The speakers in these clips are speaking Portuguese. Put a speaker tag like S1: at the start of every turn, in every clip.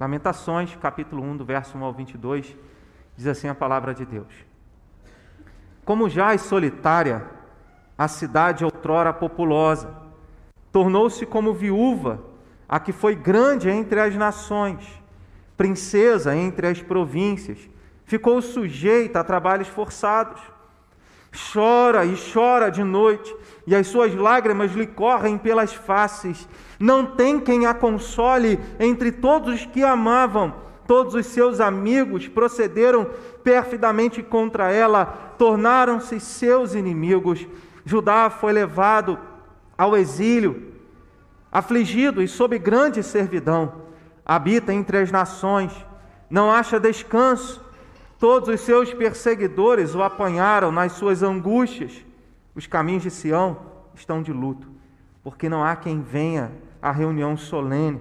S1: Lamentações, capítulo 1, do verso 1 ao 22, diz assim a palavra de Deus. Como já é solitária, a cidade outrora populosa, tornou-se como viúva, a que foi grande entre as nações, princesa entre as províncias, ficou sujeita a trabalhos forçados. Chora e chora de noite, e as suas lágrimas lhe correm pelas faces. Não tem quem a console entre todos os que amavam Todos os seus amigos procederam perfidamente contra ela, tornaram-se seus inimigos. Judá foi levado ao exílio, afligido e sob grande servidão. Habita entre as nações, não acha descanso. Todos os seus perseguidores o apanharam nas suas angústias. Os caminhos de Sião estão de luto, porque não há quem venha à reunião solene.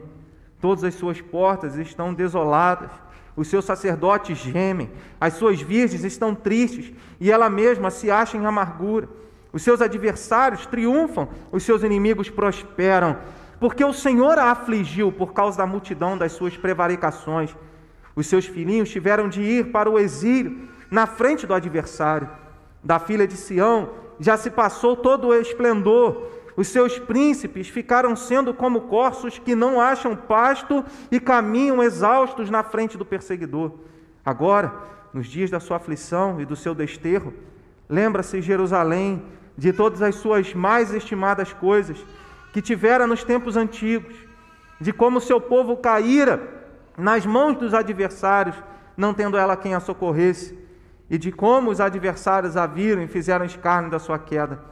S1: Todas as suas portas estão desoladas, os seus sacerdotes gemem, as suas virgens estão tristes e ela mesma se acha em amargura. Os seus adversários triunfam, os seus inimigos prosperam, porque o Senhor a afligiu por causa da multidão das suas prevaricações. Os seus filhinhos tiveram de ir para o exílio na frente do adversário. Da filha de Sião já se passou todo o esplendor, os seus príncipes ficaram sendo como corços que não acham pasto e caminham exaustos na frente do perseguidor. Agora, nos dias da sua aflição e do seu desterro, lembra-se Jerusalém de todas as suas mais estimadas coisas que tivera nos tempos antigos, de como seu povo caíra nas mãos dos adversários, não tendo ela quem a socorresse, e de como os adversários a viram e fizeram escárnio da sua queda.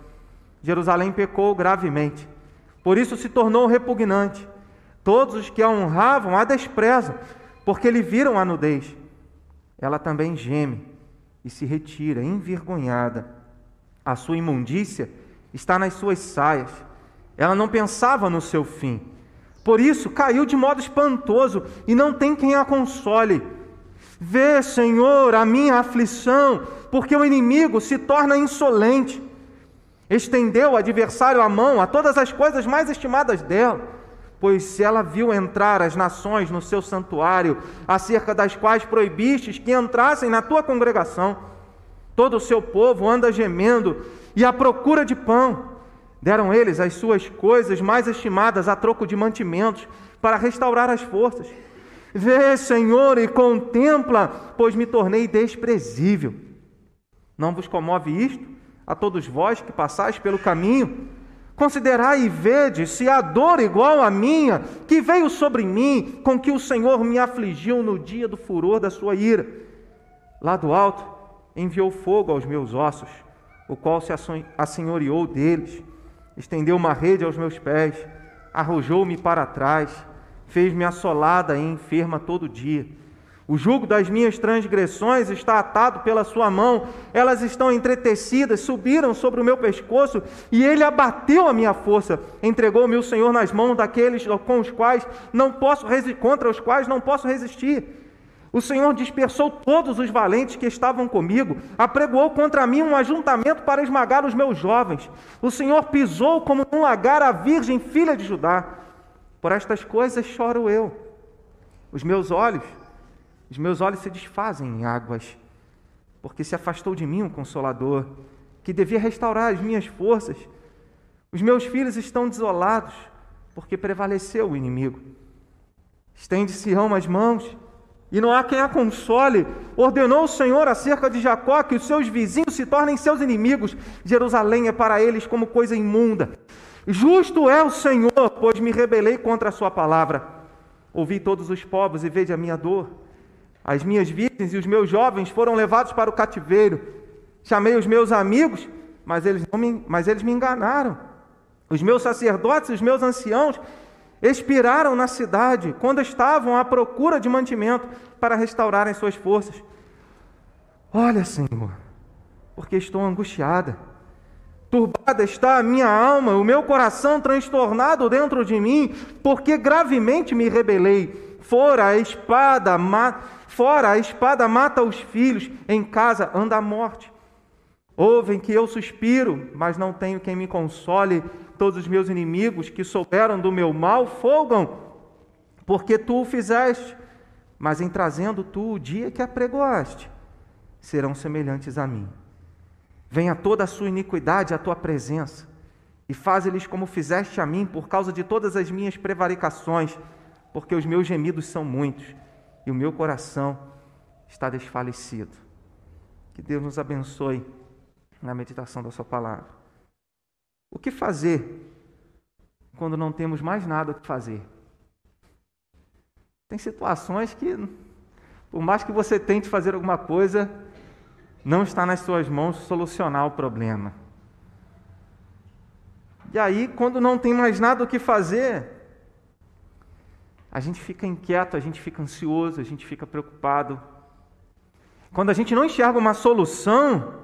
S1: Jerusalém pecou gravemente. Por isso se tornou repugnante. Todos os que a honravam a desprezam, porque lhe viram a nudez. Ela também geme e se retira, envergonhada. A sua imundícia está nas suas saias. Ela não pensava no seu fim. Por isso caiu de modo espantoso e não tem quem a console. Vê, Senhor, a minha aflição, porque o inimigo se torna insolente. Estendeu o adversário a mão a todas as coisas mais estimadas dela, pois se ela viu entrar as nações no seu santuário, acerca das quais proibistes que entrassem na tua congregação, todo o seu povo anda gemendo e à procura de pão. Deram eles as suas coisas mais estimadas a troco de mantimentos, para restaurar as forças. Vê, Senhor, e contempla, pois me tornei desprezível. Não vos comove isto? a todos vós que passais pelo caminho. Considerai e vede se há dor igual à minha, que veio sobre mim, com que o Senhor me afligiu no dia do furor da sua ira. Lá do alto enviou fogo aos meus ossos, o qual se assenhoreou deles, estendeu uma rede aos meus pés, arrojou-me para trás, fez-me assolada e enferma todo dia. O jugo das minhas transgressões está atado pela sua mão, elas estão entretecidas, subiram sobre o meu pescoço, e ele abateu a minha força. Entregou-me o Senhor nas mãos daqueles com os quais não posso contra os quais não posso resistir. O Senhor dispersou todos os valentes que estavam comigo, apregoou contra mim um ajuntamento para esmagar os meus jovens. O Senhor pisou como um lagar a virgem filha de Judá. Por estas coisas choro eu. Os meus olhos os meus olhos se desfazem em águas, porque se afastou de mim um consolador, que devia restaurar as minhas forças. Os meus filhos estão desolados, porque prevaleceu o inimigo. Estende Sião as mãos, e não há quem a console. Ordenou o Senhor acerca de Jacó que os seus vizinhos se tornem seus inimigos. Jerusalém é para eles como coisa imunda. Justo é o Senhor, pois me rebelei contra a sua palavra. Ouvi todos os povos e veja a minha dor. As minhas virgens e os meus jovens foram levados para o cativeiro. Chamei os meus amigos, mas eles, me, mas eles me enganaram. Os meus sacerdotes os meus anciãos expiraram na cidade quando estavam à procura de mantimento para restaurarem suas forças. Olha, Senhor, porque estou angustiada. Turbada está a minha alma, o meu coração transtornado dentro de mim, porque gravemente me rebelei. Fora a espada, Fora, a espada mata os filhos, em casa anda a morte. Ouvem que eu suspiro, mas não tenho quem me console. Todos os meus inimigos que souberam do meu mal folgam, porque tu o fizeste. mas em trazendo tu o dia que apregoaste, serão semelhantes a mim. Venha toda a sua iniquidade à tua presença, e faze-lhes como fizeste a mim, por causa de todas as minhas prevaricações, porque os meus gemidos são muitos, e o meu coração está desfalecido. Que Deus nos abençoe na meditação da Sua palavra. O que fazer quando não temos mais nada o que fazer? Tem situações que, por mais que você tente fazer alguma coisa, não está nas suas mãos solucionar o problema. E aí, quando não tem mais nada o que fazer, a gente fica inquieto, a gente fica ansioso, a gente fica preocupado. Quando a gente não enxerga uma solução,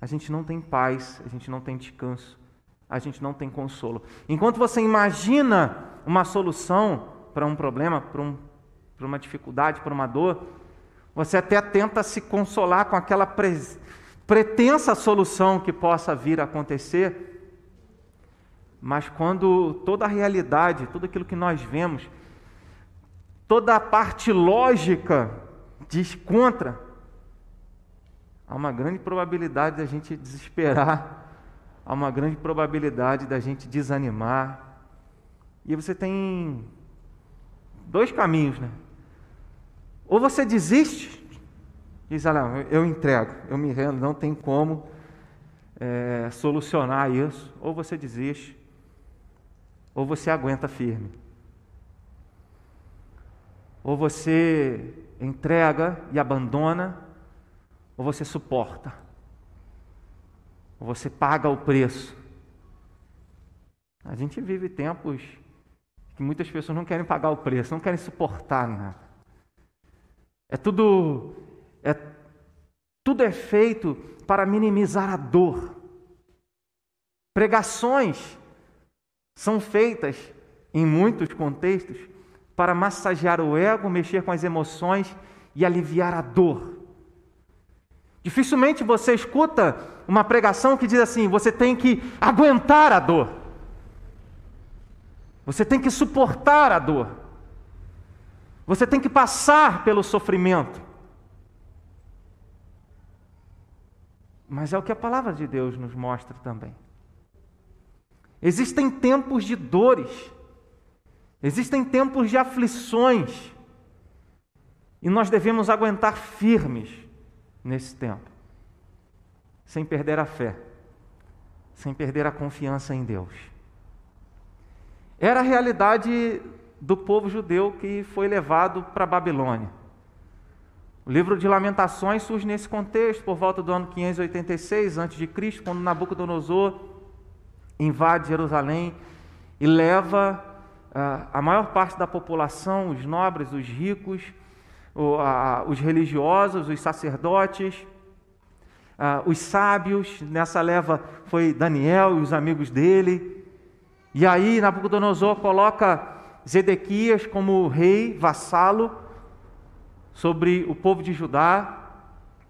S1: a gente não tem paz, a gente não tem descanso, a gente não tem consolo. Enquanto você imagina uma solução, para um problema, para, um, para uma dificuldade, para uma dor, você até tenta se consolar com aquela pre, pretensa solução que possa vir a acontecer, mas quando toda a realidade, tudo aquilo que nós vemos, toda a parte lógica diz contra, há uma grande probabilidade da gente desesperar, há uma grande probabilidade da gente desanimar. E você tem dois caminhos, né? Ou você desiste, diz, ah, não, eu entrego, eu me rendo, não tem como é, solucionar isso. Ou você desiste, ou você aguenta firme. Ou você entrega e abandona, ou você suporta. Ou você paga o preço. A gente vive tempos que muitas pessoas não querem pagar o preço, não querem suportar nada. É tudo é tudo é feito para minimizar a dor. Pregações são feitas em muitos contextos para massagear o ego, mexer com as emoções e aliviar a dor. Dificilmente você escuta uma pregação que diz assim: você tem que aguentar a dor. Você tem que suportar a dor. Você tem que passar pelo sofrimento. Mas é o que a palavra de Deus nos mostra também. Existem tempos de dores, existem tempos de aflições, e nós devemos aguentar firmes nesse tempo, sem perder a fé, sem perder a confiança em Deus. Era a realidade do povo judeu que foi levado para a Babilônia. O livro de Lamentações surge nesse contexto, por volta do ano 586 a.C., quando Nabucodonosor invade Jerusalém e leva uh, a maior parte da população, os nobres, os ricos, os religiosos, os sacerdotes, os sábios. Nessa leva foi Daniel e os amigos dele. E aí Nabucodonosor coloca Zedequias como rei, vassalo, sobre o povo de Judá.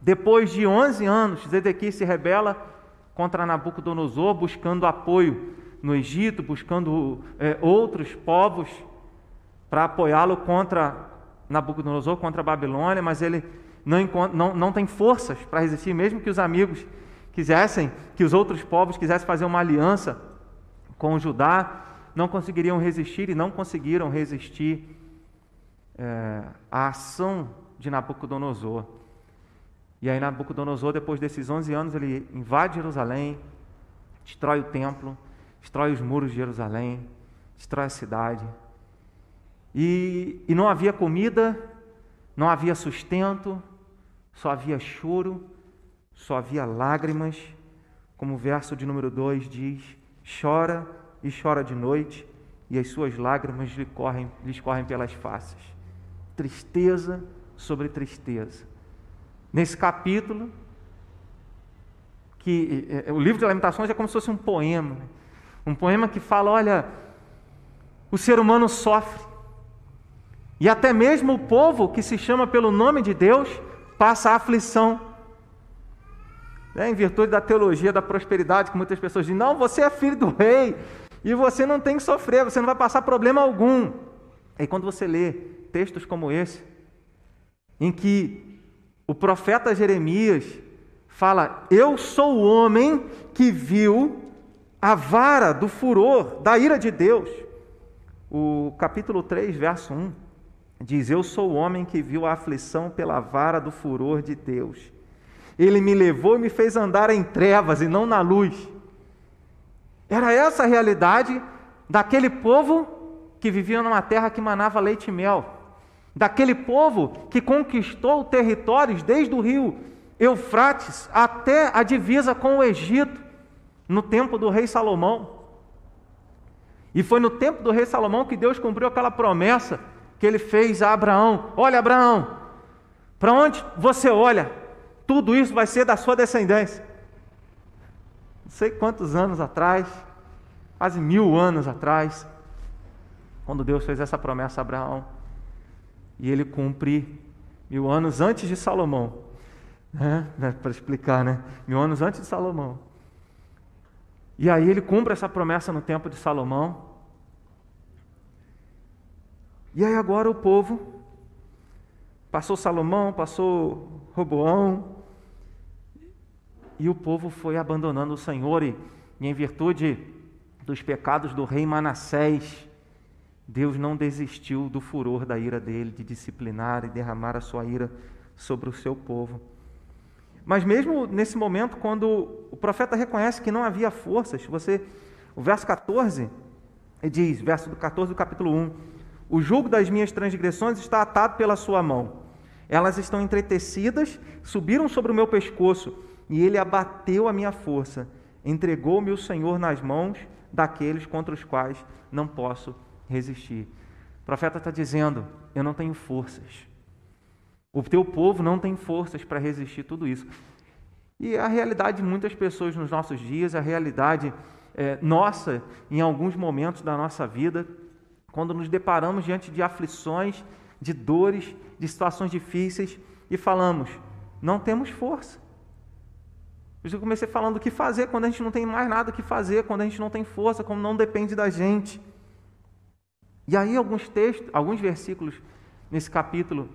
S1: Depois de 11 anos, Zedequias se rebela contra Nabucodonosor, buscando apoio no Egito, buscando é, outros povos para apoiá-lo contra Nabucodonosor, contra a Babilônia, mas ele não, não, não tem forças para resistir, mesmo que os amigos quisessem, que os outros povos quisessem fazer uma aliança com Judá, não conseguiriam resistir e não conseguiram resistir é, à ação de Nabucodonosor. E aí Nabucodonosor, depois desses 11 anos, ele invade Jerusalém, destrói o templo, destrói os muros de Jerusalém, destrói a cidade. E, e não havia comida, não havia sustento, só havia choro, só havia lágrimas, como o verso de número 2 diz: chora e chora de noite, e as suas lágrimas lhe correm, lhes correm pelas faces. Tristeza sobre tristeza. Nesse capítulo, que é, é, o livro de Lamentações é como se fosse um poema, né? um poema que fala: olha, o ser humano sofre, e até mesmo o povo que se chama pelo nome de Deus passa aflição. É, em virtude da teologia da prosperidade, que muitas pessoas dizem: não, você é filho do rei e você não tem que sofrer, você não vai passar problema algum. E quando você lê textos como esse, em que o profeta Jeremias fala: Eu sou o homem que viu a vara do furor, da ira de Deus. O capítulo 3, verso 1 diz: Eu sou o homem que viu a aflição pela vara do furor de Deus. Ele me levou e me fez andar em trevas e não na luz. Era essa a realidade daquele povo que vivia numa terra que manava leite e mel, daquele povo que conquistou territórios desde o rio Eufrates até a divisa com o Egito no tempo do rei Salomão. E foi no tempo do rei Salomão que Deus cumpriu aquela promessa que ele fez a Abraão: Olha, Abraão, para onde você olha, tudo isso vai ser da sua descendência. Não sei quantos anos atrás, quase mil anos atrás, quando Deus fez essa promessa a Abraão, e ele cumpre mil anos antes de Salomão, né? para explicar, né? Mil anos antes de Salomão. E aí ele cumpre essa promessa no tempo de Salomão. E aí agora o povo passou Salomão, passou Roboão, e o povo foi abandonando o Senhor e, e em virtude dos pecados do rei Manassés, Deus não desistiu do furor da ira dele de disciplinar e derramar a sua ira sobre o seu povo. Mas mesmo nesse momento, quando o profeta reconhece que não havia forças, você, o verso 14 diz, verso do 14 do capítulo 1, o jugo das minhas transgressões está atado pela sua mão. Elas estão entretecidas, subiram sobre o meu pescoço, e ele abateu a minha força. Entregou-me o Senhor nas mãos daqueles contra os quais não posso resistir. O profeta está dizendo: Eu não tenho forças. O teu povo não tem forças para resistir tudo isso. E a realidade de muitas pessoas nos nossos dias, a realidade é, nossa em alguns momentos da nossa vida, quando nos deparamos diante de aflições, de dores, de situações difíceis e falamos: não temos força. Eu comecei falando o que fazer quando a gente não tem mais nada o que fazer, quando a gente não tem força, quando não depende da gente. E aí alguns textos, alguns versículos nesse capítulo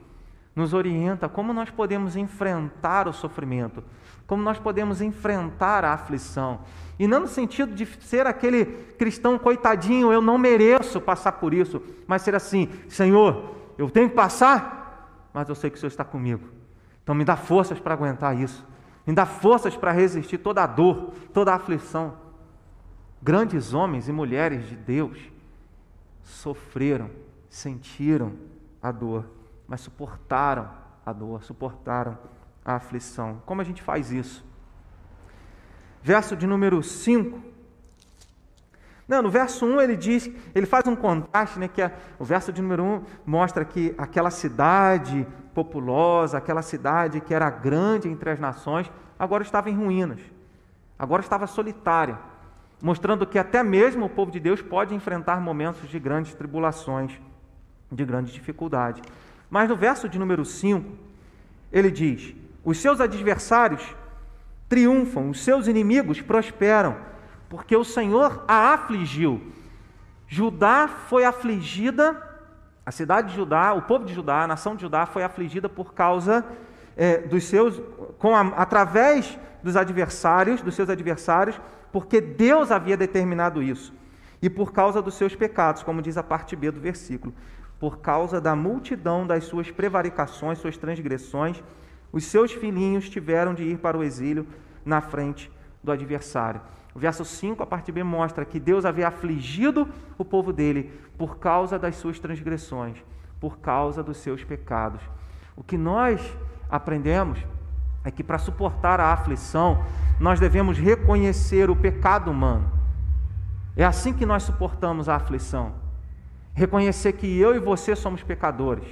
S1: nos orienta como nós podemos enfrentar o sofrimento, como nós podemos enfrentar a aflição. E não no sentido de ser aquele cristão coitadinho, eu não mereço passar por isso, mas ser assim: Senhor, eu tenho que passar, mas eu sei que o Senhor está comigo. Então me dá forças para aguentar isso, me dá forças para resistir toda a dor, toda a aflição. Grandes homens e mulheres de Deus sofreram, sentiram a dor mas suportaram a dor, suportaram a aflição. Como a gente faz isso? Verso de número 5. Não, no verso 1 ele diz, ele faz um contraste, né, que é, o verso de número 1 mostra que aquela cidade populosa, aquela cidade que era grande entre as nações, agora estava em ruínas. Agora estava solitária, mostrando que até mesmo o povo de Deus pode enfrentar momentos de grandes tribulações, de grande dificuldade. Mas no verso de número 5, ele diz: Os seus adversários triunfam, os seus inimigos prosperam, porque o Senhor a afligiu. Judá foi afligida, a cidade de Judá, o povo de Judá, a nação de Judá foi afligida por causa é, dos seus, com a, através dos adversários, dos seus adversários, porque Deus havia determinado isso, e por causa dos seus pecados, como diz a parte B do versículo por causa da multidão das suas prevaricações, suas transgressões, os seus filhinhos tiveram de ir para o exílio na frente do adversário. O verso 5, a parte B, mostra que Deus havia afligido o povo dele por causa das suas transgressões, por causa dos seus pecados. O que nós aprendemos é que para suportar a aflição, nós devemos reconhecer o pecado humano. É assim que nós suportamos a aflição reconhecer que eu e você somos pecadores,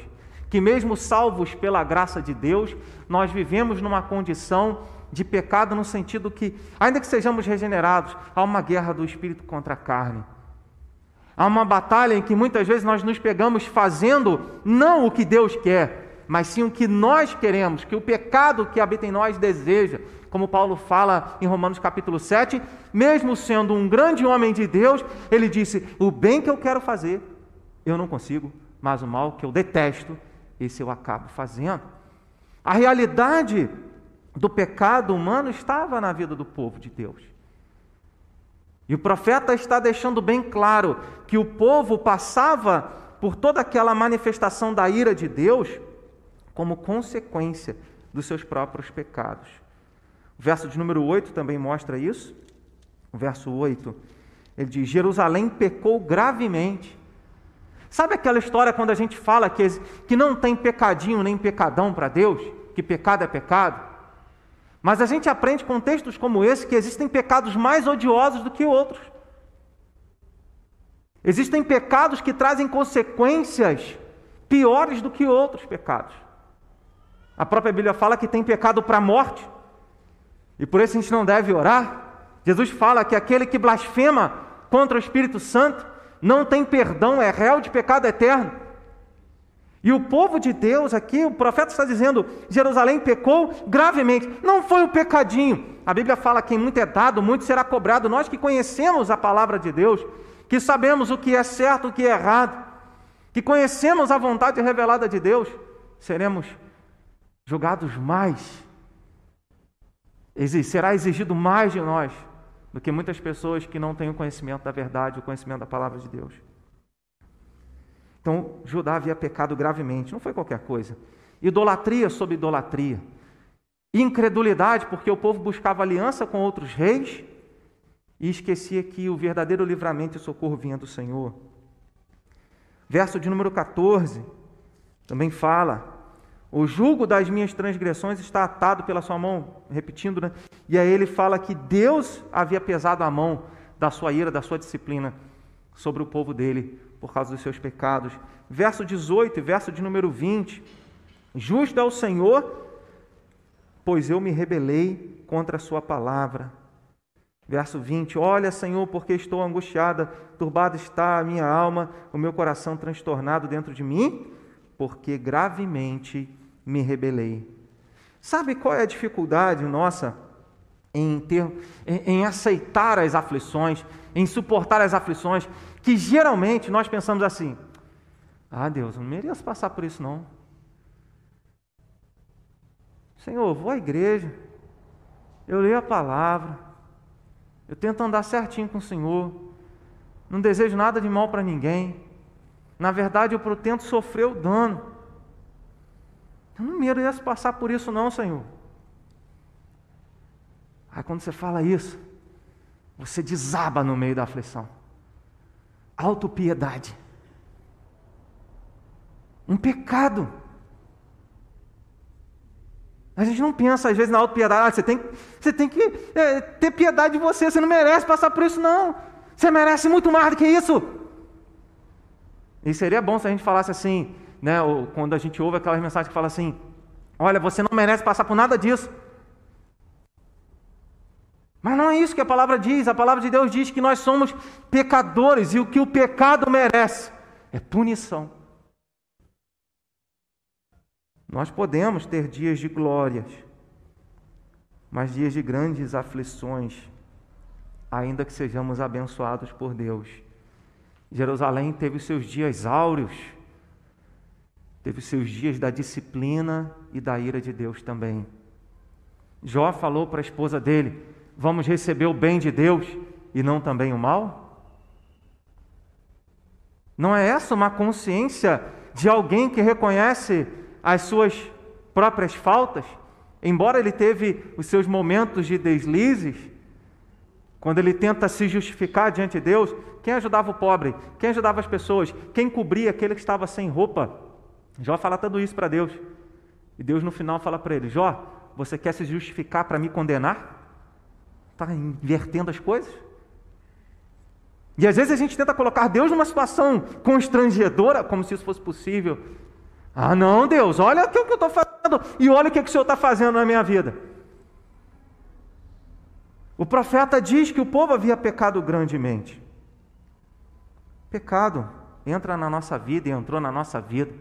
S1: que mesmo salvos pela graça de Deus, nós vivemos numa condição de pecado no sentido que, ainda que sejamos regenerados, há uma guerra do espírito contra a carne. Há uma batalha em que muitas vezes nós nos pegamos fazendo não o que Deus quer, mas sim o que nós queremos, que o pecado que habita em nós deseja. Como Paulo fala em Romanos capítulo 7, mesmo sendo um grande homem de Deus, ele disse: O bem que eu quero fazer, eu não consigo mas o mal que eu detesto, esse eu acabo fazendo. A realidade do pecado humano estava na vida do povo de Deus. E o profeta está deixando bem claro que o povo passava por toda aquela manifestação da ira de Deus como consequência dos seus próprios pecados. O verso de número 8 também mostra isso. O verso 8, ele diz: Jerusalém pecou gravemente. Sabe aquela história quando a gente fala que, que não tem pecadinho nem pecadão para Deus? Que pecado é pecado? Mas a gente aprende com textos como esse que existem pecados mais odiosos do que outros. Existem pecados que trazem consequências piores do que outros pecados. A própria Bíblia fala que tem pecado para a morte, e por isso a gente não deve orar. Jesus fala que aquele que blasfema contra o Espírito Santo não tem perdão, é réu de pecado eterno. E o povo de Deus aqui, o profeta está dizendo: Jerusalém pecou gravemente. Não foi o pecadinho. A Bíblia fala que muito é dado, muito será cobrado. Nós que conhecemos a palavra de Deus, que sabemos o que é certo, o que é errado, que conhecemos a vontade revelada de Deus, seremos julgados mais. Será exigido mais de nós do que muitas pessoas que não têm o conhecimento da verdade, o conhecimento da palavra de Deus. Então, Judá havia pecado gravemente, não foi qualquer coisa. Idolatria sobre idolatria. Incredulidade, porque o povo buscava aliança com outros reis e esquecia que o verdadeiro livramento e socorro vinha do Senhor. Verso de número 14 também fala: O jugo das minhas transgressões está atado pela sua mão, repetindo, né? E aí ele fala que Deus havia pesado a mão da sua ira, da sua disciplina sobre o povo dele por causa dos seus pecados. Verso 18 e verso de número 20. Justo é o Senhor, pois eu me rebelei contra a sua palavra. Verso 20: Olha, Senhor, porque estou angustiada, turbada está a minha alma, o meu coração transtornado dentro de mim, porque gravemente me rebelei. Sabe qual é a dificuldade nossa em, ter, em, em aceitar as aflições, em suportar as aflições? que geralmente nós pensamos assim: ah, Deus, não mereço passar por isso não. Senhor, vou à igreja, eu leio a palavra, eu tento andar certinho com o Senhor, não desejo nada de mal para ninguém. Na verdade, eu tento sofrer o dano. Eu não mereço passar por isso, não, Senhor. Aí, quando você fala isso, você desaba no meio da aflição autopiedade. Um pecado. A gente não pensa, às vezes, na autopiedade. Ah, você, tem, você tem que é, ter piedade de você. Você não merece passar por isso, não. Você merece muito mais do que isso. E seria bom se a gente falasse assim, né, quando a gente ouve aquelas mensagens que falam assim: Olha, você não merece passar por nada disso. Mas não é isso que a palavra diz. A palavra de Deus diz que nós somos pecadores e o que o pecado merece é punição. Nós podemos ter dias de glórias, mas dias de grandes aflições, ainda que sejamos abençoados por Deus. Jerusalém teve os seus dias áureos, teve seus dias da disciplina e da ira de Deus também. Jó falou para a esposa dele: vamos receber o bem de Deus e não também o mal? Não é essa uma consciência de alguém que reconhece as suas próprias faltas? Embora ele teve os seus momentos de deslizes, quando ele tenta se justificar diante de Deus, quem ajudava o pobre? Quem ajudava as pessoas? Quem cobria aquele que estava sem roupa? Jó fala tudo isso para Deus. E Deus no final fala para ele: Jó, você quer se justificar para me condenar? Está invertendo as coisas? E às vezes a gente tenta colocar Deus numa situação constrangedora, como se isso fosse possível. Ah, não, Deus, olha o que eu estou fazendo e olha o que, que o Senhor está fazendo na minha vida. O profeta diz que o povo havia pecado grandemente. Pecado entra na nossa vida e entrou na nossa vida.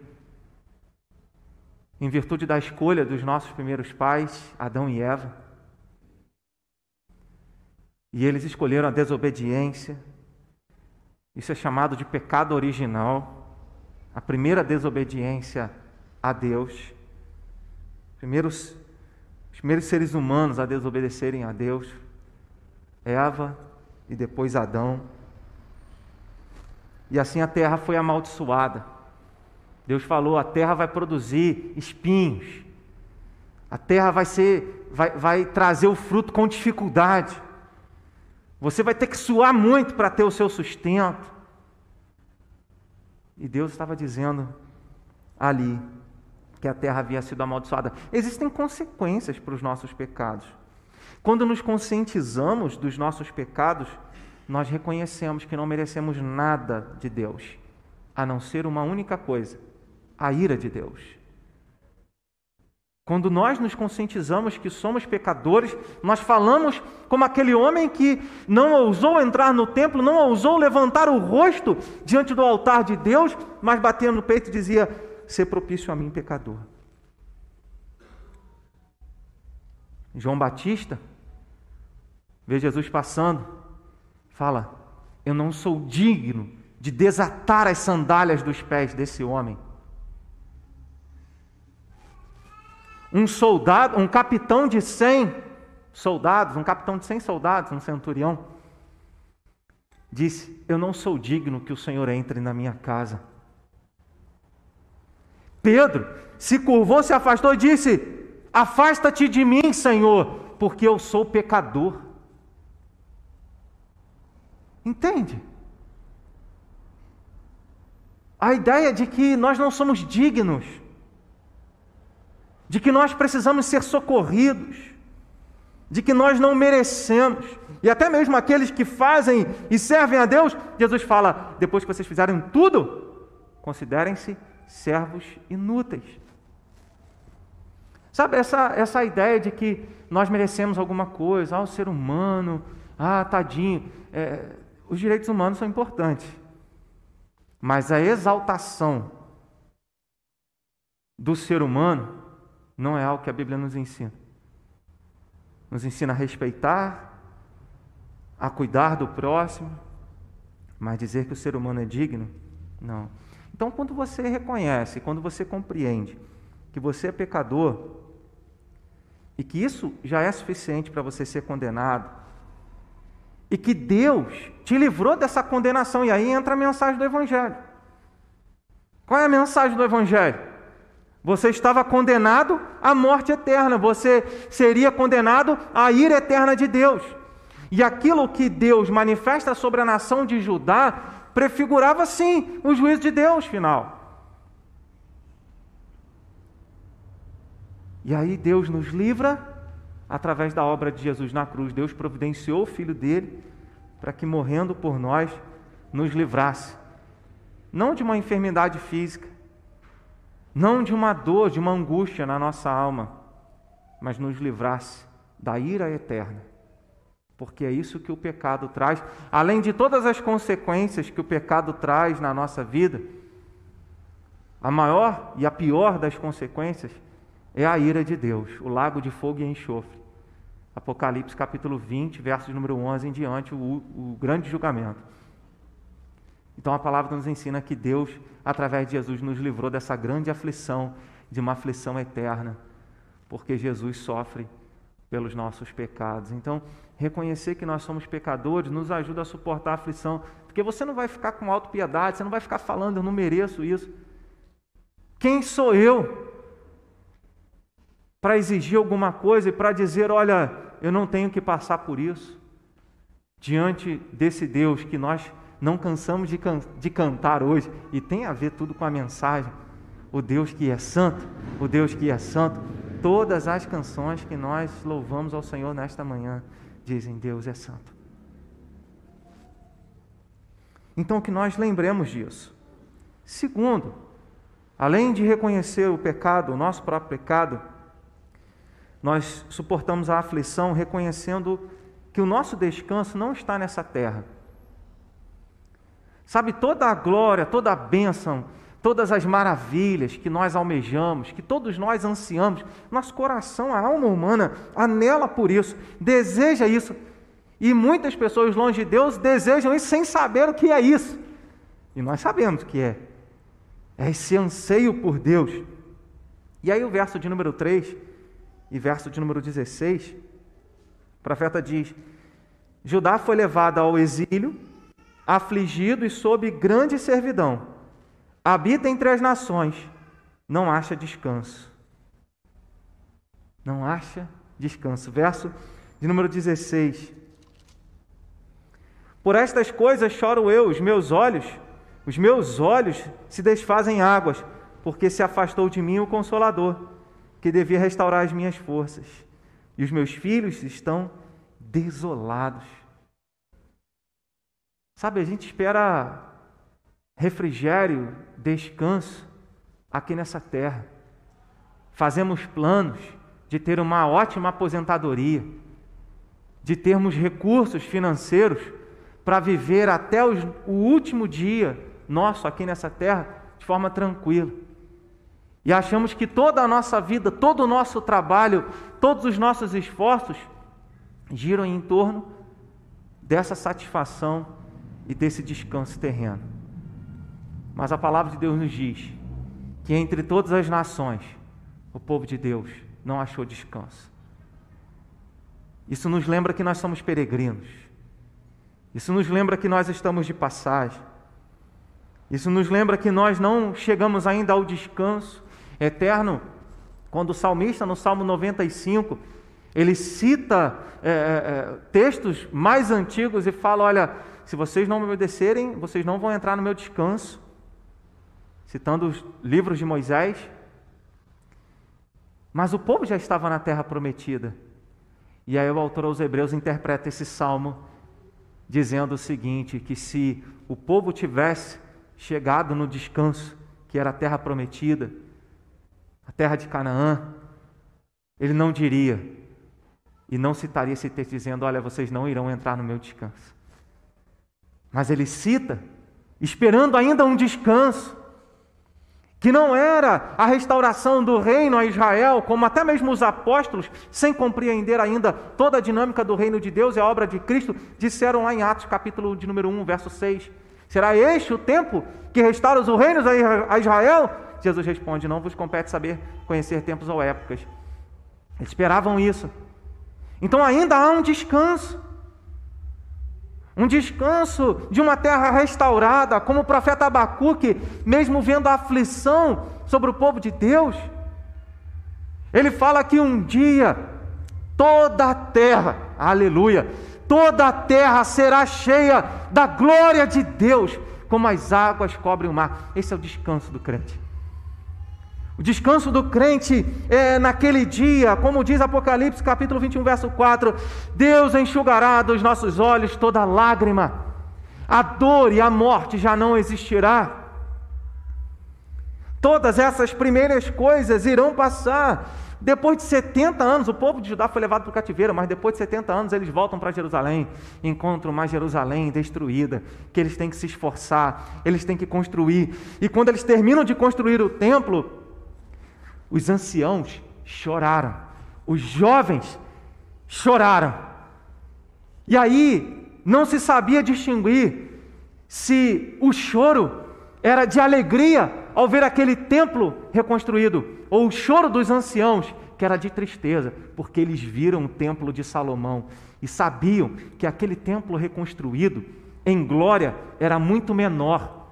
S1: Em virtude da escolha dos nossos primeiros pais, Adão e Eva. E eles escolheram a desobediência. Isso é chamado de pecado original. a primeira desobediência a Deus, primeiros, os primeiros seres humanos a desobedecerem a Deus, Eva e depois Adão. E assim a terra foi amaldiçoada. Deus falou: a terra vai produzir espinhos, a terra vai ser, vai, vai trazer o fruto com dificuldade. Você vai ter que suar muito para ter o seu sustento. E Deus estava dizendo ali que a terra havia sido amaldiçoada. Existem consequências para os nossos pecados. Quando nos conscientizamos dos nossos pecados, nós reconhecemos que não merecemos nada de Deus, a não ser uma única coisa: a ira de Deus. Quando nós nos conscientizamos que somos pecadores, nós falamos como aquele homem que não ousou entrar no templo, não ousou levantar o rosto diante do altar de Deus, mas batendo no peito dizia: Ser propício a mim, pecador. João Batista vê Jesus passando, fala: Eu não sou digno de desatar as sandálias dos pés desse homem. Um soldado, um capitão de 100 soldados, um capitão de 100 soldados, um centurião, disse: Eu não sou digno que o Senhor entre na minha casa. Pedro se curvou, se afastou e disse: Afasta-te de mim, Senhor, porque eu sou pecador. Entende? A ideia de que nós não somos dignos de que nós precisamos ser socorridos, de que nós não merecemos. E até mesmo aqueles que fazem e servem a Deus, Jesus fala: depois que vocês fizerem tudo, considerem-se servos inúteis. Sabe, essa, essa ideia de que nós merecemos alguma coisa, ah, o ser humano, ah, tadinho. É, os direitos humanos são importantes, mas a exaltação do ser humano não é algo que a Bíblia nos ensina. Nos ensina a respeitar, a cuidar do próximo, mas dizer que o ser humano é digno, não. Então, quando você reconhece, quando você compreende que você é pecador e que isso já é suficiente para você ser condenado, e que Deus te livrou dessa condenação, e aí entra a mensagem do Evangelho. Qual é a mensagem do Evangelho? Você estava condenado à morte eterna, você seria condenado à ira eterna de Deus. E aquilo que Deus manifesta sobre a nação de Judá prefigurava sim o juízo de Deus final. E aí Deus nos livra através da obra de Jesus na cruz. Deus providenciou o filho dele para que morrendo por nós nos livrasse não de uma enfermidade física, não de uma dor, de uma angústia na nossa alma, mas nos livrasse da ira eterna. Porque é isso que o pecado traz, além de todas as consequências que o pecado traz na nossa vida, a maior e a pior das consequências é a ira de Deus, o lago de fogo e enxofre. Apocalipse capítulo 20, versos número 11 em diante, o, o grande julgamento. Então a palavra nos ensina que Deus, através de Jesus, nos livrou dessa grande aflição, de uma aflição eterna, porque Jesus sofre pelos nossos pecados. Então, reconhecer que nós somos pecadores nos ajuda a suportar a aflição, porque você não vai ficar com autopiedade, você não vai ficar falando, eu não mereço isso. Quem sou eu para exigir alguma coisa e para dizer, olha, eu não tenho que passar por isso? Diante desse Deus que nós não cansamos de, can de cantar hoje, e tem a ver tudo com a mensagem. O Deus que é santo, o Deus que é santo. Todas as canções que nós louvamos ao Senhor nesta manhã dizem: Deus é santo. Então, que nós lembremos disso. Segundo, além de reconhecer o pecado, o nosso próprio pecado, nós suportamos a aflição reconhecendo que o nosso descanso não está nessa terra Sabe, toda a glória, toda a bênção, todas as maravilhas que nós almejamos, que todos nós ansiamos, nosso coração, a alma humana anela por isso, deseja isso. E muitas pessoas longe de Deus desejam isso sem saber o que é isso. E nós sabemos o que é. é esse anseio por Deus. E aí, o verso de número 3 e verso de número 16, o profeta diz: Judá foi levado ao exílio, afligido e sob grande servidão. Habita entre as nações, não acha descanso. Não acha descanso. Verso de número 16. Por estas coisas choro eu, os meus olhos, os meus olhos se desfazem águas, porque se afastou de mim o consolador, que devia restaurar as minhas forças. E os meus filhos estão desolados. Sabe, a gente espera refrigério, descanso aqui nessa terra. Fazemos planos de ter uma ótima aposentadoria, de termos recursos financeiros para viver até os, o último dia nosso aqui nessa terra de forma tranquila. E achamos que toda a nossa vida, todo o nosso trabalho, todos os nossos esforços giram em torno dessa satisfação e desse descanso terreno. Mas a palavra de Deus nos diz que entre todas as nações, o povo de Deus não achou descanso. Isso nos lembra que nós somos peregrinos. Isso nos lembra que nós estamos de passagem. Isso nos lembra que nós não chegamos ainda ao descanso eterno. Quando o salmista, no Salmo 95, ele cita é, é, textos mais antigos e fala: Olha, se vocês não me obedecerem, vocês não vão entrar no meu descanso. Citando os livros de Moisés. Mas o povo já estava na terra prometida. E aí o autor aos Hebreus interpreta esse salmo dizendo o seguinte: que se o povo tivesse chegado no descanso, que era a terra prometida, a terra de Canaã, ele não diria e não citaria esse texto dizendo: Olha, vocês não irão entrar no meu descanso. Mas ele cita, esperando ainda um descanso, que não era a restauração do reino a Israel, como até mesmo os apóstolos, sem compreender ainda toda a dinâmica do reino de Deus e a obra de Cristo, disseram lá em Atos, capítulo de número 1, verso 6. Será este o tempo que restaura os reinos a Israel? Jesus responde: Não vos compete saber conhecer tempos ou épocas. Eles esperavam isso. Então ainda há um descanso um descanso de uma terra restaurada, como o profeta Abacuque, mesmo vendo a aflição sobre o povo de Deus, ele fala que um dia toda a terra, aleluia, toda a terra será cheia da glória de Deus, como as águas cobrem o mar. Esse é o descanso do crente. O descanso do crente é naquele dia, como diz Apocalipse capítulo 21, verso 4: Deus enxugará dos nossos olhos toda lágrima, a dor e a morte já não existirá. Todas essas primeiras coisas irão passar. Depois de 70 anos, o povo de Judá foi levado para o cativeiro, mas depois de 70 anos eles voltam para Jerusalém, encontram uma Jerusalém destruída, que eles têm que se esforçar, eles têm que construir. E quando eles terminam de construir o templo, os anciãos choraram, os jovens choraram. E aí não se sabia distinguir se o choro era de alegria ao ver aquele templo reconstruído, ou o choro dos anciãos, que era de tristeza, porque eles viram o templo de Salomão e sabiam que aquele templo reconstruído em glória era muito menor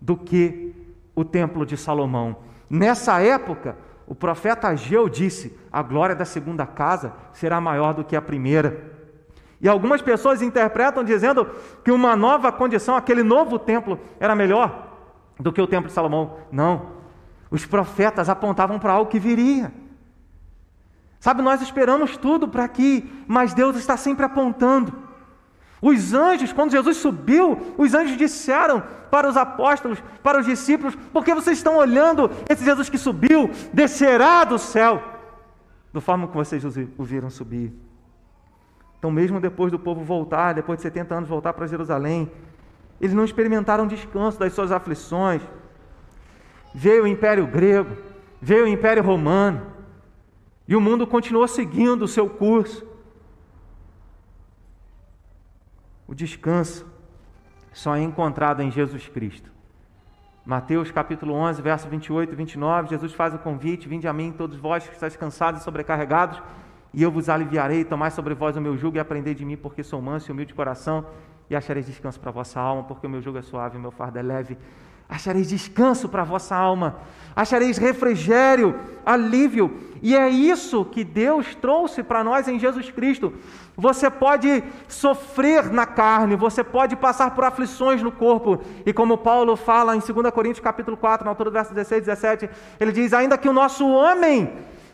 S1: do que o templo de Salomão. Nessa época, o profeta Ageu disse: a glória da segunda casa será maior do que a primeira. E algumas pessoas interpretam dizendo que uma nova condição, aquele novo templo, era melhor do que o templo de Salomão. Não. Os profetas apontavam para algo que viria. Sabe, nós esperamos tudo para aqui, mas Deus está sempre apontando. Os anjos, quando Jesus subiu, os anjos disseram para os apóstolos, para os discípulos, porque vocês estão olhando esse Jesus que subiu, descerá do céu, da forma que vocês o viram subir. Então, mesmo depois do povo voltar, depois de 70 anos voltar para Jerusalém, eles não experimentaram descanso das suas aflições. Veio o Império Grego, veio o Império Romano, e o mundo continuou seguindo o seu curso. O descanso só é encontrado em Jesus Cristo. Mateus capítulo 11, verso 28 e 29, Jesus faz o convite: Vinde a mim, todos vós que estáis cansados e sobrecarregados, e eu vos aliviarei. Tomai sobre vós o meu jugo e aprendei de mim, porque sou manso e humilde de coração, e achareis descanso para a vossa alma, porque o meu jugo é suave e o meu fardo é leve achareis descanso para a vossa alma, achareis refrigério, alívio, e é isso que Deus trouxe para nós em Jesus Cristo. Você pode sofrer na carne, você pode passar por aflições no corpo, e como Paulo fala em 2 Coríntios capítulo 4, na altura do verso 16 e 17, ele diz: ainda que o nosso homem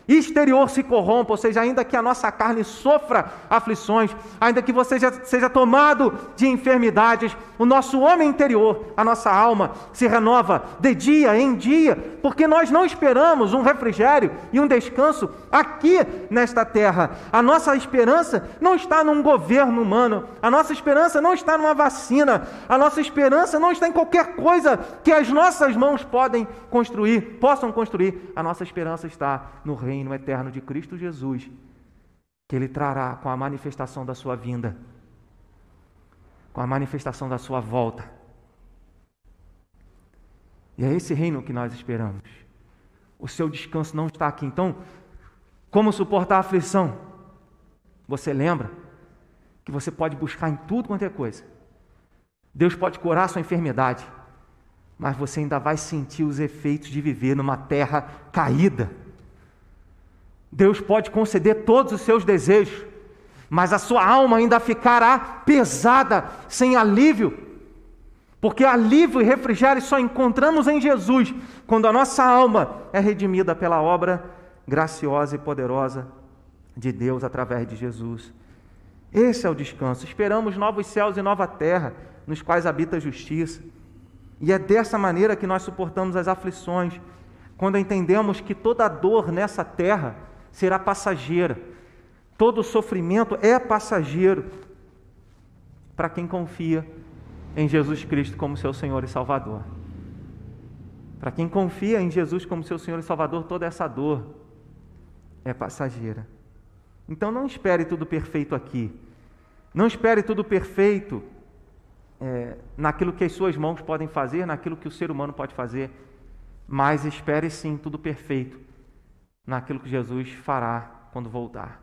S1: exterior se corrompa, ou seja, ainda que a nossa carne sofra aflições, ainda que você seja, seja tomado de enfermidades, o nosso homem interior, a nossa alma, se renova de dia em dia, porque nós não esperamos um refrigério e um descanso aqui nesta terra. A nossa esperança não está num governo humano, a nossa esperança não está numa vacina, a nossa esperança não está em qualquer coisa que as nossas mãos podem construir, possam construir. A nossa esperança está no reino reino eterno de Cristo Jesus, que Ele trará com a manifestação da sua vinda, com a manifestação da sua volta. E é esse reino que nós esperamos. O seu descanso não está aqui. Então, como suportar a aflição? Você lembra que você pode buscar em tudo quanto é coisa. Deus pode curar sua enfermidade, mas você ainda vai sentir os efeitos de viver numa terra caída. Deus pode conceder todos os seus desejos, mas a sua alma ainda ficará pesada, sem alívio, porque alívio e refrigério só encontramos em Jesus, quando a nossa alma é redimida pela obra graciosa e poderosa de Deus através de Jesus. Esse é o descanso. Esperamos novos céus e nova terra, nos quais habita a justiça. E é dessa maneira que nós suportamos as aflições, quando entendemos que toda dor nessa terra será passageira. Todo sofrimento é passageiro para quem confia em Jesus Cristo como seu Senhor e Salvador. Para quem confia em Jesus como seu Senhor e Salvador, toda essa dor é passageira. Então não espere tudo perfeito aqui. Não espere tudo perfeito é, naquilo que as suas mãos podem fazer, naquilo que o ser humano pode fazer. Mas espere sim tudo perfeito naquilo que Jesus fará quando voltar.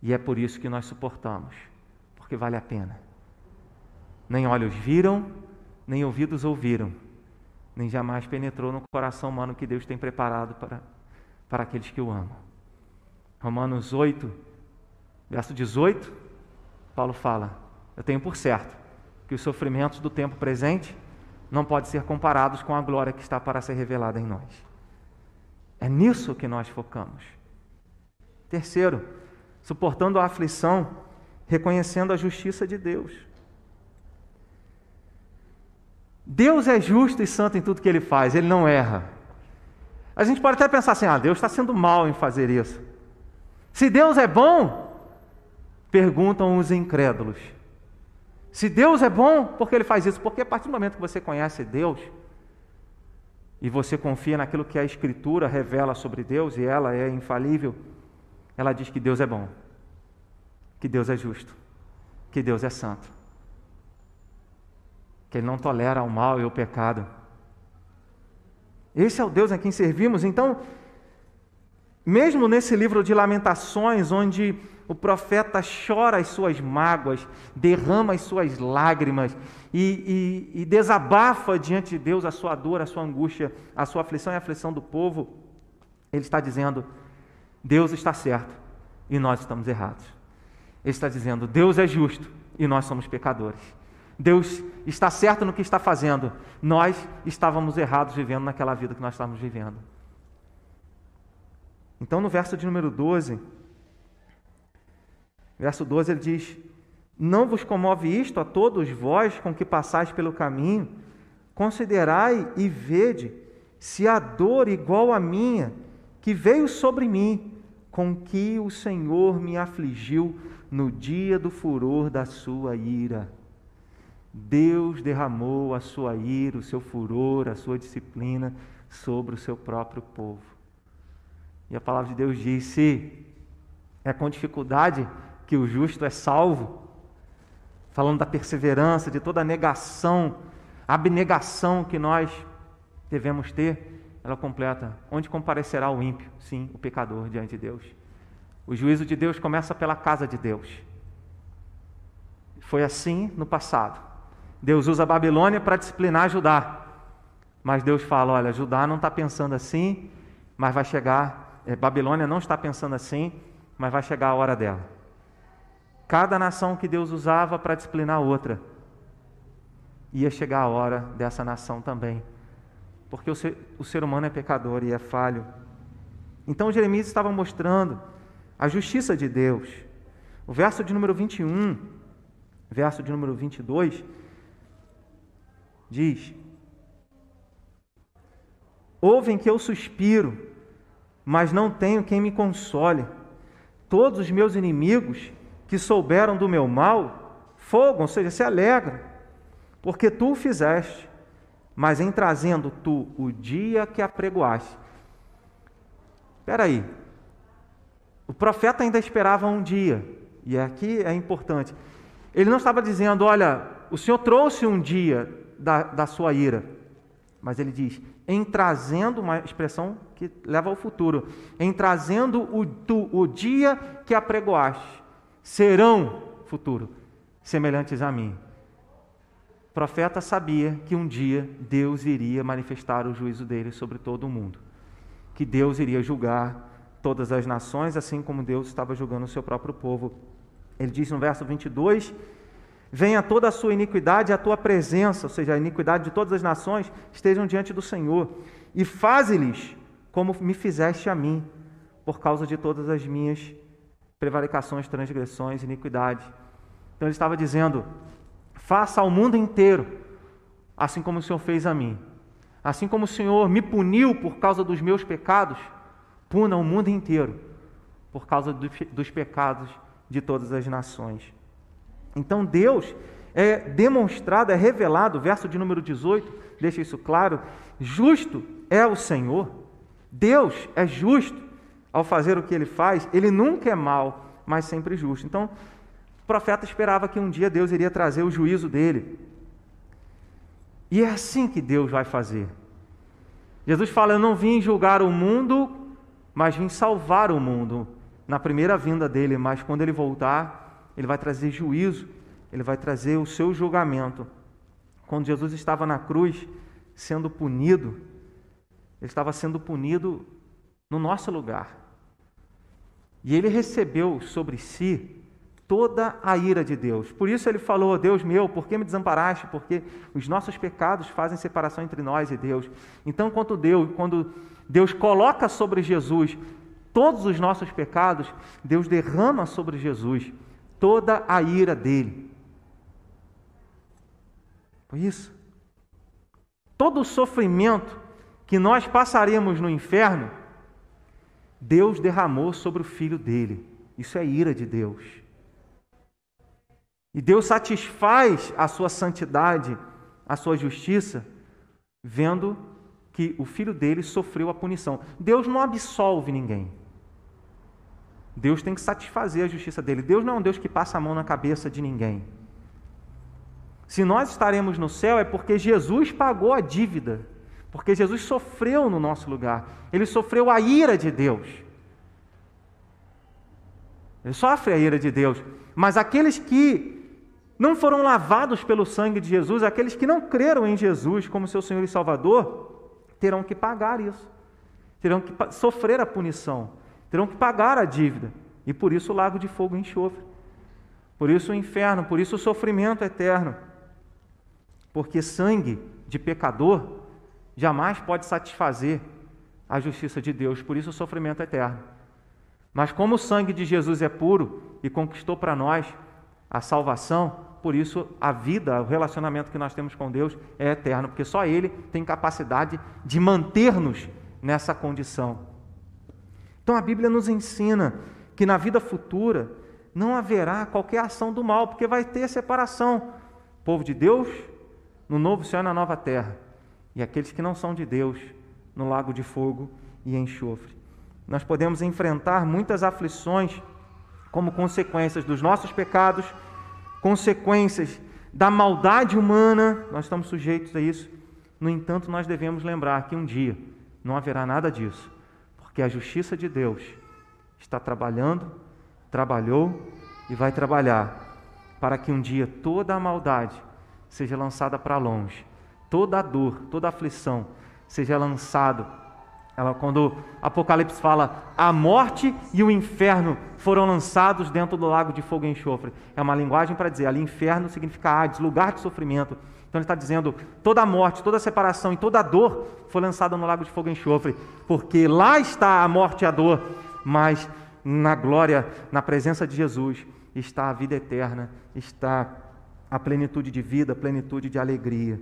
S1: E é por isso que nós suportamos, porque vale a pena. Nem olhos viram, nem ouvidos ouviram, nem jamais penetrou no coração humano que Deus tem preparado para, para aqueles que o amam. Romanos 8, verso 18, Paulo fala: Eu tenho por certo que os sofrimentos do tempo presente não podem ser comparados com a glória que está para ser revelada em nós. É nisso que nós focamos. Terceiro, suportando a aflição, reconhecendo a justiça de Deus. Deus é justo e santo em tudo que ele faz, ele não erra. A gente pode até pensar assim: ah, Deus está sendo mal em fazer isso. Se Deus é bom, perguntam os incrédulos. Se Deus é bom, por que ele faz isso? Porque a partir do momento que você conhece Deus, e você confia naquilo que a Escritura revela sobre Deus, e ela é infalível, ela diz que Deus é bom, que Deus é justo, que Deus é santo, que Ele não tolera o mal e o pecado. Esse é o Deus a quem servimos. Então, mesmo nesse livro de Lamentações, onde o profeta chora as suas mágoas, derrama as suas lágrimas e, e, e, desabafa diante de Deus a sua dor, a sua angústia, a sua aflição e a aflição do povo. Ele está dizendo: Deus está certo e nós estamos errados. Ele está dizendo: Deus é justo e nós somos pecadores. Deus está certo no que está fazendo, nós estávamos errados vivendo naquela vida que nós estávamos vivendo. Então, no verso de número 12, verso 12, ele diz: Não vos comove isto a todos vós com que passais pelo caminho? Considerai e vede se a dor igual à minha, que veio sobre mim, com que o Senhor me afligiu no dia do furor da sua ira. Deus derramou a sua ira, o seu furor, a sua disciplina sobre o seu próprio povo. E a palavra de Deus diz: se é com dificuldade que o justo é salvo, falando da perseverança, de toda a negação, abnegação que nós devemos ter, ela completa: onde comparecerá o ímpio? Sim, o pecador diante de Deus. O juízo de Deus começa pela casa de Deus. Foi assim no passado. Deus usa a Babilônia para disciplinar Judá. Mas Deus fala: olha, Judá não está pensando assim, mas vai chegar. É, Babilônia não está pensando assim, mas vai chegar a hora dela. Cada nação que Deus usava para disciplinar outra, ia chegar a hora dessa nação também. Porque o ser, o ser humano é pecador e é falho. Então Jeremias estava mostrando a justiça de Deus. O verso de número 21, verso de número 22, diz: Ouvem que eu suspiro, mas não tenho quem me console. Todos os meus inimigos que souberam do meu mal, fogam, ou seja, se alegram, porque tu o fizeste, mas em trazendo tu o dia que apregoaste. Espera aí, o profeta ainda esperava um dia, e aqui é importante. Ele não estava dizendo, olha, o Senhor trouxe um dia da, da sua ira, mas ele diz, em trazendo, uma expressão que leva ao futuro, em trazendo o, tu, o dia que apregoaste, serão futuro, semelhantes a mim. O profeta sabia que um dia Deus iria manifestar o juízo dele sobre todo o mundo, que Deus iria julgar todas as nações, assim como Deus estava julgando o seu próprio povo. Ele diz no verso 22 Venha toda a sua iniquidade à tua presença, ou seja, a iniquidade de todas as nações, estejam diante do Senhor, e faze-lhes como me fizeste a mim, por causa de todas as minhas prevaricações, transgressões, iniquidade. Então ele estava dizendo: faça ao mundo inteiro, assim como o Senhor fez a mim. Assim como o Senhor me puniu por causa dos meus pecados, puna o mundo inteiro por causa dos pecados de todas as nações. Então Deus é demonstrado, é revelado, verso de número 18, deixa isso claro: justo é o Senhor. Deus é justo ao fazer o que ele faz, ele nunca é mal, mas sempre justo. Então, o profeta esperava que um dia Deus iria trazer o juízo dele. E é assim que Deus vai fazer. Jesus fala: Eu não vim julgar o mundo, mas vim salvar o mundo na primeira vinda dele, mas quando ele voltar, ele vai trazer juízo, ele vai trazer o seu julgamento. Quando Jesus estava na cruz sendo punido, ele estava sendo punido no nosso lugar. E ele recebeu sobre si toda a ira de Deus. Por isso ele falou: Deus meu, por que me desamparaste? Porque os nossos pecados fazem separação entre nós e Deus. Então, quando Deus, quando Deus coloca sobre Jesus todos os nossos pecados, Deus derrama sobre Jesus toda a ira dele. Por isso, todo o sofrimento que nós passaremos no inferno, Deus derramou sobre o filho dele. Isso é ira de Deus. E Deus satisfaz a sua santidade, a sua justiça, vendo que o filho dele sofreu a punição. Deus não absolve ninguém. Deus tem que satisfazer a justiça dele. Deus não é um Deus que passa a mão na cabeça de ninguém. Se nós estaremos no céu é porque Jesus pagou a dívida, porque Jesus sofreu no nosso lugar. Ele sofreu a ira de Deus. Ele sofre a ira de Deus. Mas aqueles que não foram lavados pelo sangue de Jesus, aqueles que não creram em Jesus como seu Senhor e Salvador, terão que pagar isso. Terão que sofrer a punição terão que pagar a dívida. E por isso o lago de fogo e enxofre. Por isso o inferno, por isso o sofrimento eterno. Porque sangue de pecador jamais pode satisfazer a justiça de Deus, por isso o sofrimento eterno. Mas como o sangue de Jesus é puro e conquistou para nós a salvação, por isso a vida, o relacionamento que nós temos com Deus é eterno, porque só Ele tem capacidade de manter-nos nessa condição. Então a Bíblia nos ensina que na vida futura não haverá qualquer ação do mal, porque vai ter separação. povo de Deus no novo céu e na nova terra, e aqueles que não são de Deus no lago de fogo e enxofre. Nós podemos enfrentar muitas aflições como consequências dos nossos pecados, consequências da maldade humana, nós estamos sujeitos a isso. No entanto, nós devemos lembrar que um dia não haverá nada disso, porque a justiça de Deus está trabalhando, trabalhou e vai trabalhar para que um dia toda a maldade seja lançada para longe, toda a dor, toda a aflição seja lançado ela, quando Apocalipse fala a morte e o inferno foram lançados dentro do lago de fogo e enxofre, é uma linguagem para dizer ali inferno significa Hades, lugar de sofrimento. Então ele está dizendo toda a morte, toda a separação e toda a dor foi lançada no lago de fogo e enxofre, porque lá está a morte e a dor, mas na glória, na presença de Jesus, está a vida eterna, está a plenitude de vida, a plenitude de alegria.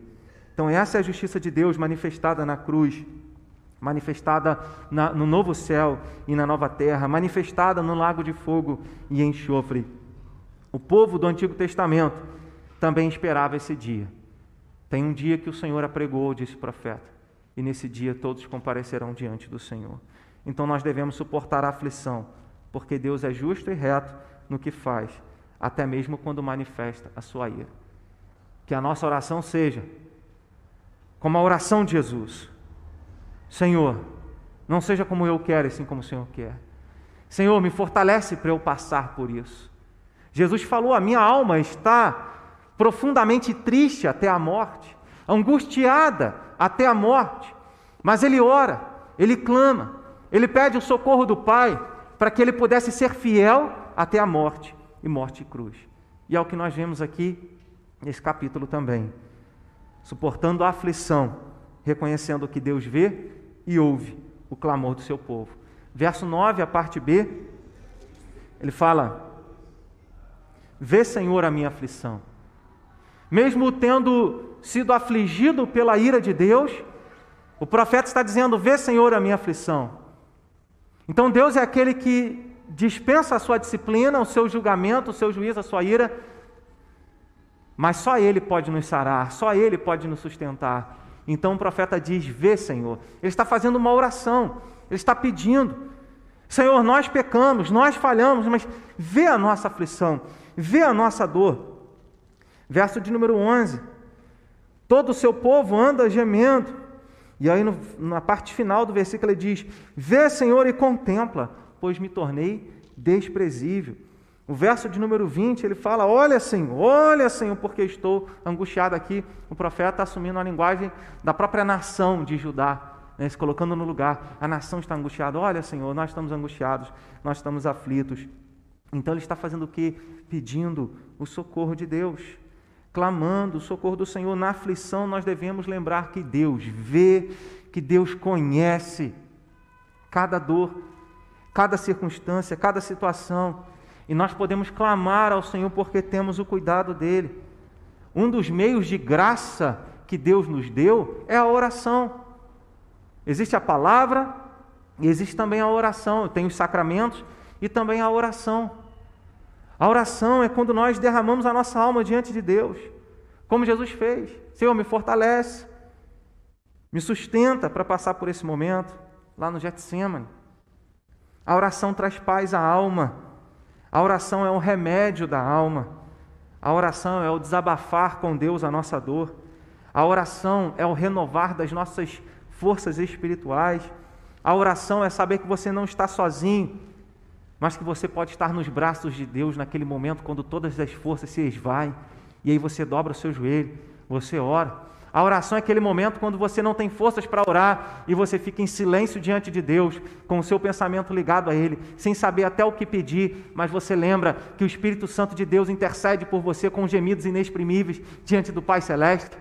S1: Então essa é a justiça de Deus manifestada na cruz manifestada na, no novo céu e na nova terra, manifestada no lago de fogo e enxofre. O povo do Antigo Testamento também esperava esse dia. Tem um dia que o Senhor apregou, disse o profeta, e nesse dia todos comparecerão diante do Senhor. Então nós devemos suportar a aflição, porque Deus é justo e reto no que faz, até mesmo quando manifesta a sua ira. Que a nossa oração seja como a oração de Jesus Senhor, não seja como eu quero, assim como o Senhor quer. Senhor, me fortalece para eu passar por isso. Jesus falou: a minha alma está profundamente triste até a morte, angustiada até a morte. Mas ele ora, ele clama, ele pede o socorro do Pai para que ele pudesse ser fiel até a morte e morte e cruz. E é o que nós vemos aqui nesse capítulo também. Suportando a aflição, reconhecendo que Deus vê e ouve o clamor do seu povo. Verso 9, a parte B, ele fala: Vê, Senhor, a minha aflição. Mesmo tendo sido afligido pela ira de Deus, o profeta está dizendo: Vê, Senhor, a minha aflição. Então Deus é aquele que dispensa a sua disciplina, o seu julgamento, o seu juízo, a sua ira, mas só Ele pode nos sarar, só Ele pode nos sustentar. Então o profeta diz: Vê, Senhor. Ele está fazendo uma oração, ele está pedindo: Senhor, nós pecamos, nós falhamos, mas vê a nossa aflição, vê a nossa dor. Verso de número 11: Todo o seu povo anda gemendo. E aí, no, na parte final do versículo, ele diz: Vê, Senhor, e contempla, pois me tornei desprezível. O verso de número 20, ele fala: Olha, Senhor, olha, Senhor, porque estou angustiado aqui. O profeta assumindo a linguagem da própria nação de Judá, né, se colocando no lugar. A nação está angustiada. Olha, Senhor, nós estamos angustiados, nós estamos aflitos. Então ele está fazendo o que? Pedindo o socorro de Deus, clamando o socorro do Senhor. Na aflição, nós devemos lembrar que Deus vê, que Deus conhece cada dor, cada circunstância, cada situação e nós podemos clamar ao Senhor porque temos o cuidado dele. Um dos meios de graça que Deus nos deu é a oração. Existe a palavra e existe também a oração. Tem os sacramentos e também a oração. A oração é quando nós derramamos a nossa alma diante de Deus, como Jesus fez. Senhor, me fortalece, me sustenta para passar por esse momento, lá no Getsemane. A oração traz paz à alma. A oração é um remédio da alma. A oração é o desabafar com Deus a nossa dor. A oração é o renovar das nossas forças espirituais. A oração é saber que você não está sozinho, mas que você pode estar nos braços de Deus naquele momento quando todas as forças se esvaem. E aí você dobra o seu joelho, você ora. A oração é aquele momento quando você não tem forças para orar e você fica em silêncio diante de Deus, com o seu pensamento ligado a Ele, sem saber até o que pedir, mas você lembra que o Espírito Santo de Deus intercede por você com gemidos inexprimíveis diante do Pai Celeste.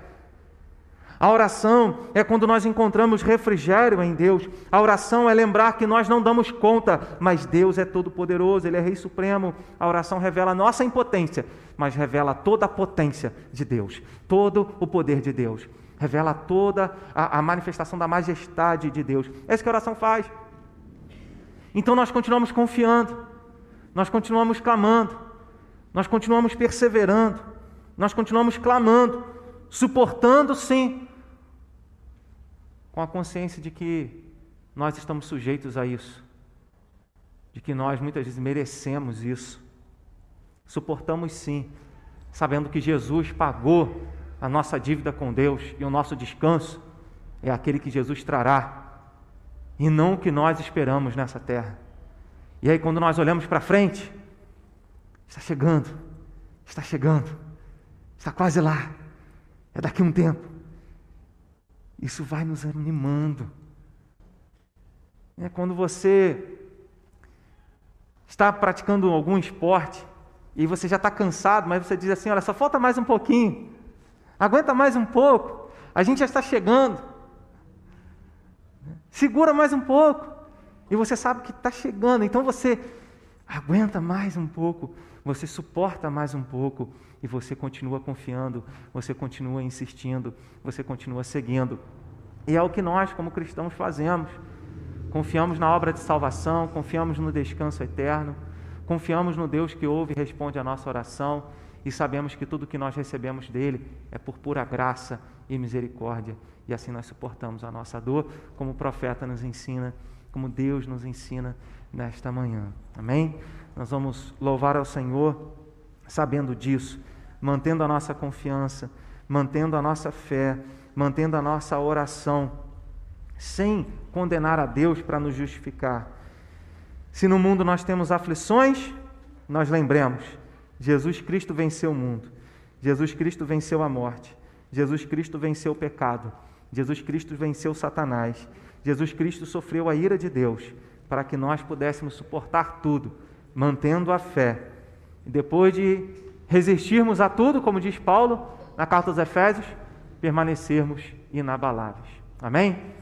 S1: A oração é quando nós encontramos refrigério em Deus. A oração é lembrar que nós não damos conta, mas Deus é todo-poderoso, Ele é Rei Supremo. A oração revela a nossa impotência, mas revela toda a potência de Deus, todo o poder de Deus. Revela toda a, a manifestação da majestade de Deus. É isso que a oração faz. Então nós continuamos confiando, nós continuamos clamando, nós continuamos perseverando, nós continuamos clamando, suportando sim com a consciência de que nós estamos sujeitos a isso, de que nós muitas vezes merecemos isso. Suportamos sim, sabendo que Jesus pagou a nossa dívida com Deus e o nosso descanso é aquele que Jesus trará e não o que nós esperamos nessa terra. E aí, quando nós olhamos para frente, está chegando, está chegando, está quase lá, é daqui a um tempo. Isso vai nos animando. É quando você está praticando algum esporte e você já está cansado, mas você diz assim: olha, só falta mais um pouquinho, aguenta mais um pouco, a gente já está chegando. Segura mais um pouco. E você sabe que está chegando, então você aguenta mais um pouco, você suporta mais um pouco e você continua confiando, você continua insistindo, você continua seguindo. E é o que nós, como cristãos, fazemos. Confiamos na obra de salvação, confiamos no descanso eterno, confiamos no Deus que ouve e responde a nossa oração e sabemos que tudo que nós recebemos dele é por pura graça e misericórdia. E assim nós suportamos a nossa dor, como o profeta nos ensina, como Deus nos ensina nesta manhã. Amém? Nós vamos louvar ao Senhor sabendo disso, mantendo a nossa confiança, mantendo a nossa fé, mantendo a nossa oração, sem condenar a Deus para nos justificar. Se no mundo nós temos aflições, nós lembremos: Jesus Cristo venceu o mundo, Jesus Cristo venceu a morte, Jesus Cristo venceu o pecado, Jesus Cristo venceu Satanás, Jesus Cristo sofreu a ira de Deus para que nós pudéssemos suportar tudo, mantendo a fé. E depois de resistirmos a tudo, como diz Paulo na carta aos Efésios, permanecermos inabaláveis. Amém?